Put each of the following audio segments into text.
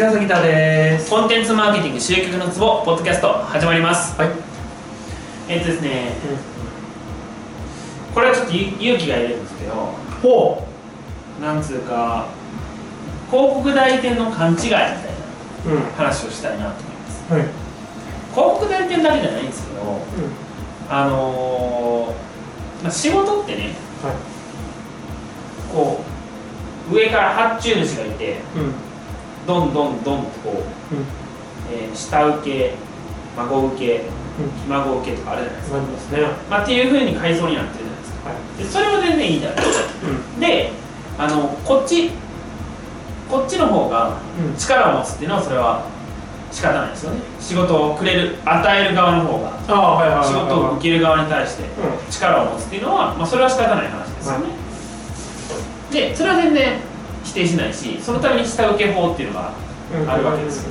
平崎田です。コンテンツマーケティング集客のツボポッドキャスト始まります。はい、えっとですねこれはちょっとゆ勇気がいるんですけどほなんつうか広告代理店の勘違いみたいなううん。話をしたいなと思います。はい。広告代理店だけじゃないんですけどあのーまあ、仕事ってねはこう上から発注主がいていうんどんどんどんとこう、うん。えー下請け孫請けうん。ひ孫請けとかあるじゃないですか、なりますね。まあ、っていうふうに階層になってるじゃないですか。はい。でそれは全然いいんだよう。ん。であのこっちこっちの方がうん。力を持つっていうのはそれは仕方ないですよね。仕事をくれる与える側の方が仕事を受ける側に対してう力を持つっていうのは、まあ、それは仕方ない話ですよね、でそれは全然否定しないしそのために下請け法っていうのがん。あるわけですよ。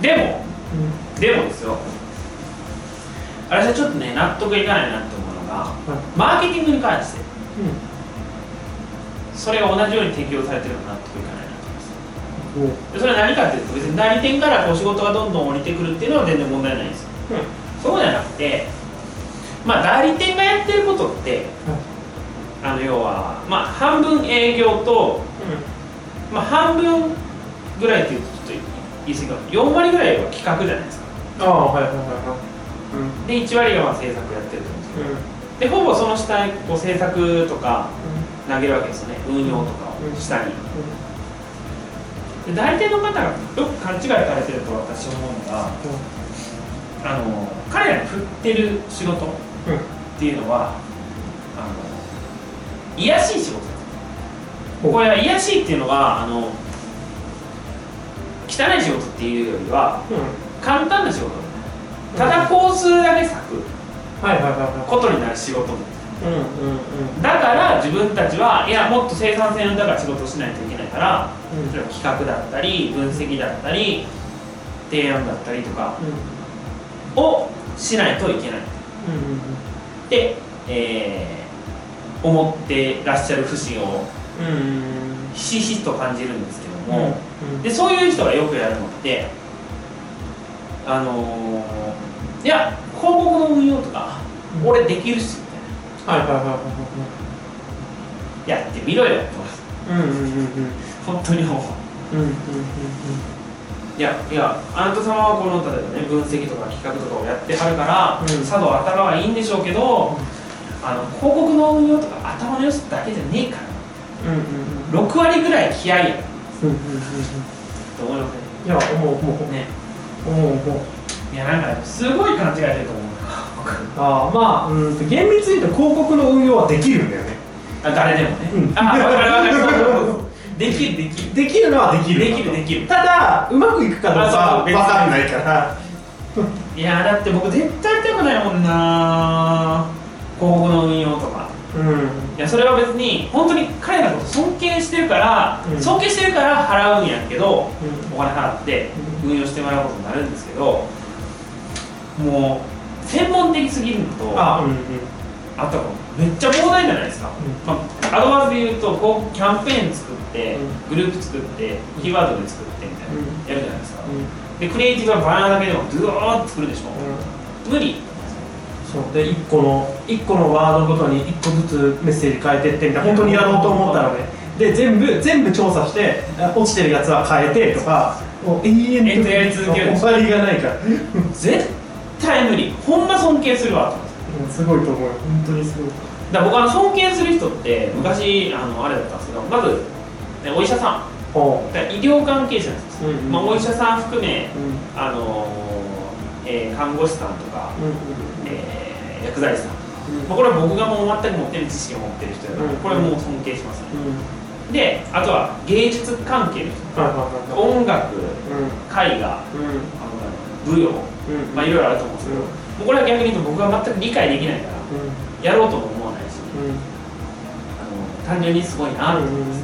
でもうん。でもですよ。私はちょっとね納得いかないなって思うのがはマーケティングに関して。いそれが同じように適用されてるのが納得いかないなと思います。それは何かっていうと別に代理店からこう仕事がどんどん降りてくるっていうのは全然問題ないんですよ。そうじゃなくてまあ代理店がやってることってあの要はまあ半分営業と、まあ、半分ぐらいっていうとちょっと言い過ぎかも。4割ぐらいは企画じゃないですか。ああはいはいはいはい。で1割がまあ制作やってると思うんですけど。うん。うんでほぼその下にこう制作とか投げるわけですよね。運用とかうん。を下に。で代理店の方がよく勘違いされてると私思うのがあの彼らに振ってる仕事っていうのはあの癒やしい仕事。これは癒やしいっていうのはあの汚い仕事っていうよりはうん簡単な仕事。ただ工数だけ割くことになる仕事。だから自分たちはいやもっと生産性の高い仕事をしないといけないからうん。企画だったり分析だったり提案だったりとかをしないといけない。うんうんって、えー思ってらっしゃる節をうん。うんひしひしと感じるんですけども、うんでそういう人がよくやるのってあのーいや広告の運用とかうん。俺できるしみたいはいはいはいはいなやってみろよとはいうんうんうんうん。本当にもう。うんうんうんいやいやあなた様はこの例えばね分析とか企画とかをやってはるから、うん。茶道頭はいいんでしょうけど、あの広告の運用とか頭の良さだけじゃねえから。うんうんうん6割ぐらい気合いや。うんうんうんと思いまいや思う思う。ね。思う思う。いやなんかねすごい勘違いしてると思うああまあうん厳密に言うと広告の運用はできるんだよね。あ誰でもね、うん。あ分かる分かるそうそうそうできるできる。できるのはできるできるできる。ただうまくいくかどうかは分かんないから。いやだって僕絶対やりたくないもんな広告の運用とか。うん。いやそれは別に本当に彼らのこと尊敬してるから、うん。尊敬してるから払うんやけどうん。お金払って運用してもらうことになるんですけどもう専門的すぎるのとああうんうん。とめっちゃ膨大じゃないですか、うまあ、アドバンスで言うとこうキャンペーン作って、うグループ作ってキーワードで作ってみたいな、うん。やるじゃないですか、うん。でクリエイティブはバナナだけでもドゥドーって作るでしょ、無理そう。で1個の一個のワードごとに1個ずつメッセージ変えてってみたいな本当にやろうと思ったらねで全部全部調査してあ落ちてるやつは変えてとかもう永遠延々やり続ける。終わりがないから。絶対無理。ほんま尊敬するわ。すごいと思う本当にすごい。だから僕あの尊敬する人って昔あのあれだったんですけどまず、ね、お医者さん。医療関係者なんですよ、うんうん。まあ、お医者さん含め、ううん。あのーえー看護師さんとか、うん。えー薬剤師さん、うんまあ、これは僕がもう全く持ってる知識を持ってる人だから、うん。これはもう尊敬しますね。うん。であとは芸術関係の人。音楽うん。絵画舞踊。うん。まあいろいろあると思うんですけど、もうこれは逆に言うと僕は全く理解できないからうん。やろうとも思わないしうん。あの単純にすごいなと思います、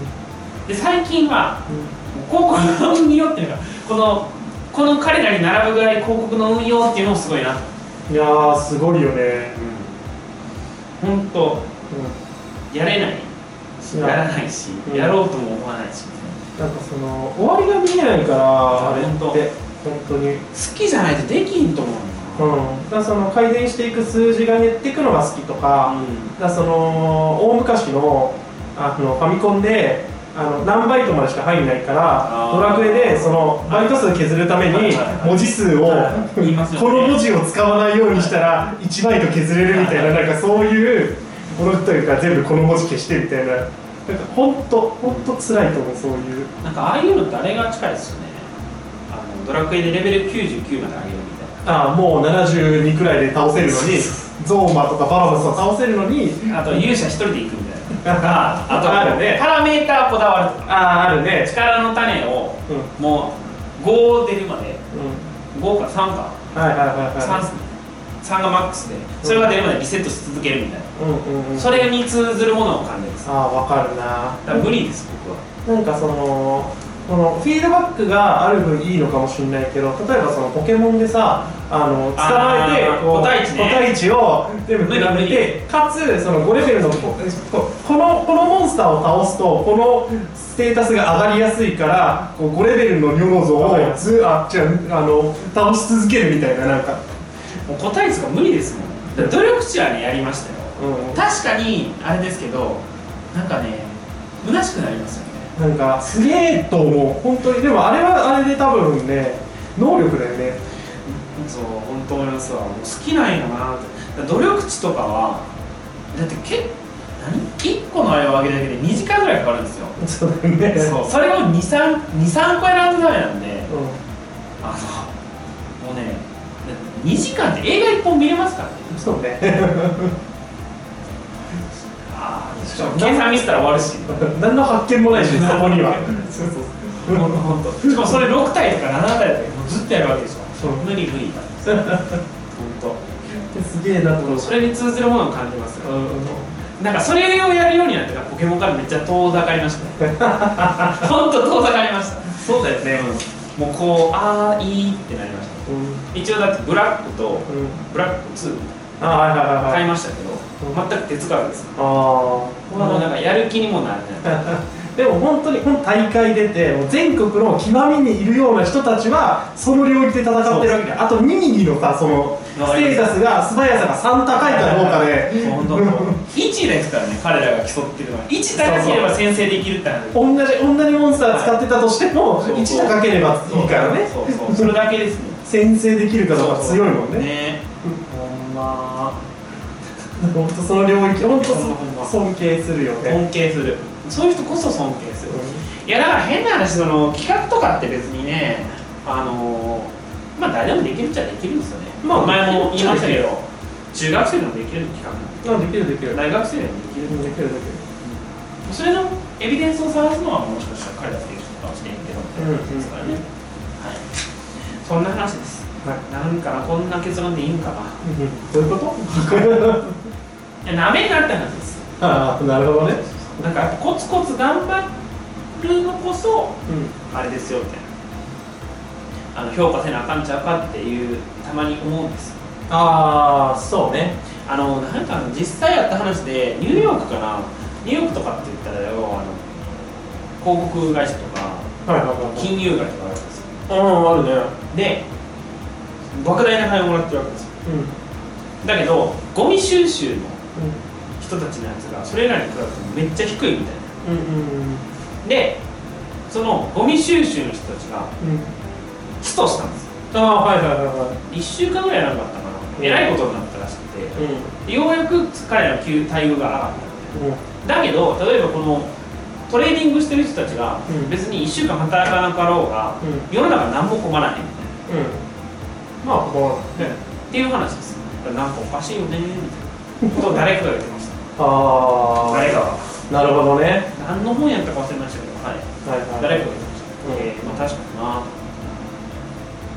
うで最近は広告の運用っていうのがこのこの彼らに並ぶぐらい広告の運用っていうのもすごいなと。んいやーすごいよね。本当うやれない。んや。らないし、うん。やろうとも思わないし。なんかその終わりが見えないからあれって本当に。好きじゃないとできんと思ううん、だその改善していく数字が減っていくのが好きとか,、うだからその大昔のあのファミコンであの何バイトまでしか入んないからドラクエでそのバイト数削るために文字数をこの文字を使わないようにしたら1バイト削れるみたいななんかそういうものというか全部この文字消してみたいな。なんか本当本当辛いと思うそういう。なんかああいうのってあれが近いですよね。あのドラクエでレベル99まで上げるみたいああもう72くらいで倒せるのにゾーマとかバラバスを倒せるのになあと勇者一人で行くみたいなとかあとあるね。パラメーターこだわるあああるね。力の種をうん。もう5出るまで。うん。5か3か。はいはいはいはい。3っす。ね3がマックスで。それが出るまでリセットし続けるみたいな。うんうんうん。それに通ずるものを感じます。だああわかるな。から無理です僕は。なんかそのこのフィードバックがある分いいのかもしれないけど例えばそのポケモンでさあの捕まえて個体値ね。個体値を全部比べてかつその5レベルのこのこのモンスターを倒すとこのステータスが上がりやすいからこう5レベルのニョノゾをずあ違うあの倒し続けるみたいななんか、もう答えとか無理ですもん。努力値はねやりましたよ。うん。確かにあれですけどなんかね虚しくなりますよねなんかすげえと思う本当にでもあれはあれで多分ね能力だよね。そう本当思いますわもう好きなんやなって。努力値とかはだってけ何？1個のあれを上げるだけで2時間ぐらいかかるんですよ。そうだよね。そう。それを23個選んだダメなんで。うん。あのもうね2時間って映画1本見れますからね。そうね計算ミスったら終わるし。何の発見もないし そこには。そうそうそう。本当本当しかもそれ6体とか7体とかずっとやるわけでしょ。そう無理無理。本当。すげえなと思うそれに通ずるものを感じますよ。うんなんかそれをやるようになってからポケモンからめっちゃ遠ざかりましたね。本当遠ざかりました。そうだよね。もうこうああいいってなりました。うん。一応だってブラックとうん。ブラック2あはいはいはいはい買いましたけどうん全く手つかずですあもうなんかやる気にもなれない。あ でも本当にこの大会出て全国の極みにいるような人たちはその領域で戦ってるわけであと2ミリのさそのステータスが素早さが3高いかどうかで本当1ですからね彼らが競ってるのは。1高ければ先制できるって話。同じ同じモンスター使ってたとしてもそう1高ければいいからね。そうそうそれだけですね。先制できるかどうか強いもんね本当その領域本当ほんまほんま尊敬するよね。尊敬する。そういう人こそ尊敬する。いやだから変な話その企画とかって別にねあのまあ誰でもできるっちゃできるんですよね。まあ前も言いましたけど中学生でもできる企画あできるできる。大学生でもできるできるできる。それのエビデンスを探すのはもしかしたら彼らができるかもしれんけどみたいな感じですからね、はい。そんな話です。はいなんかなこんな結論でいいんかな。どういうこと？いやなめんなって話です。ああなるほどね。なんかコツコツ頑張るのこそうん。あれですよみたいな。あの評価せなあかんちゃうかっていうたまに思うんです。ああそうね。あのなんか実際やった話でニューヨークかな。ニューヨークとかって言ったらよあの広告会社とかはいはいはい金融街とかあるんですようんあるね。で莫大な金をもらってるわけですよ。うん。だけどゴミ収集のう人たちのやつがそれらに比べてもめっちゃ低いみたいんうんなでそのゴミ収集の人たちがうん。ストしたんですよ。ああはいはいはいは1週間ぐらいなかったかな。えらいことになったらしくていうん。ようやく彼らの給待遇が上がった。うん。だけど例えばこのトレーディングしてる人たちがうん。別に1週間働かなかろうがうん。世の中何も困らへんみたいうんまあこなって。いう話です。なんかおかしいよねみたいな。ことを誰か。が言ってましたうあ誰かなるほどね。何の本やったか忘れましたけどはい。はいはい。誰かが言ってました、うん。えーまあ確かになま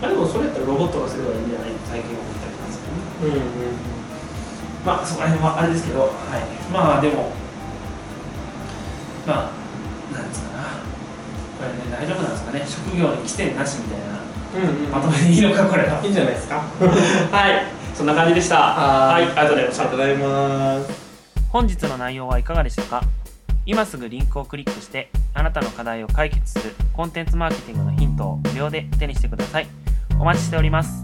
あでもそれやったらロボットがすればいいんじゃないって最近思ったりなんですけどねうんうん。まあそこら辺はあれですけど、はい、まあでもまあなんですかな。これね大丈夫なんですかね。職業に規制なしみたいなうんうん。まとめでいいのかこれは。はいいいんじゃないですか？そんな感じでした。ははいい。ありがとうございました。ありがとうございます。本日の内容はいかがでしたか？今すぐリンクをクリックしてあなたの課題を解決するコンテンツマーケティングのヒントを無料で手にしてください。お待ちしております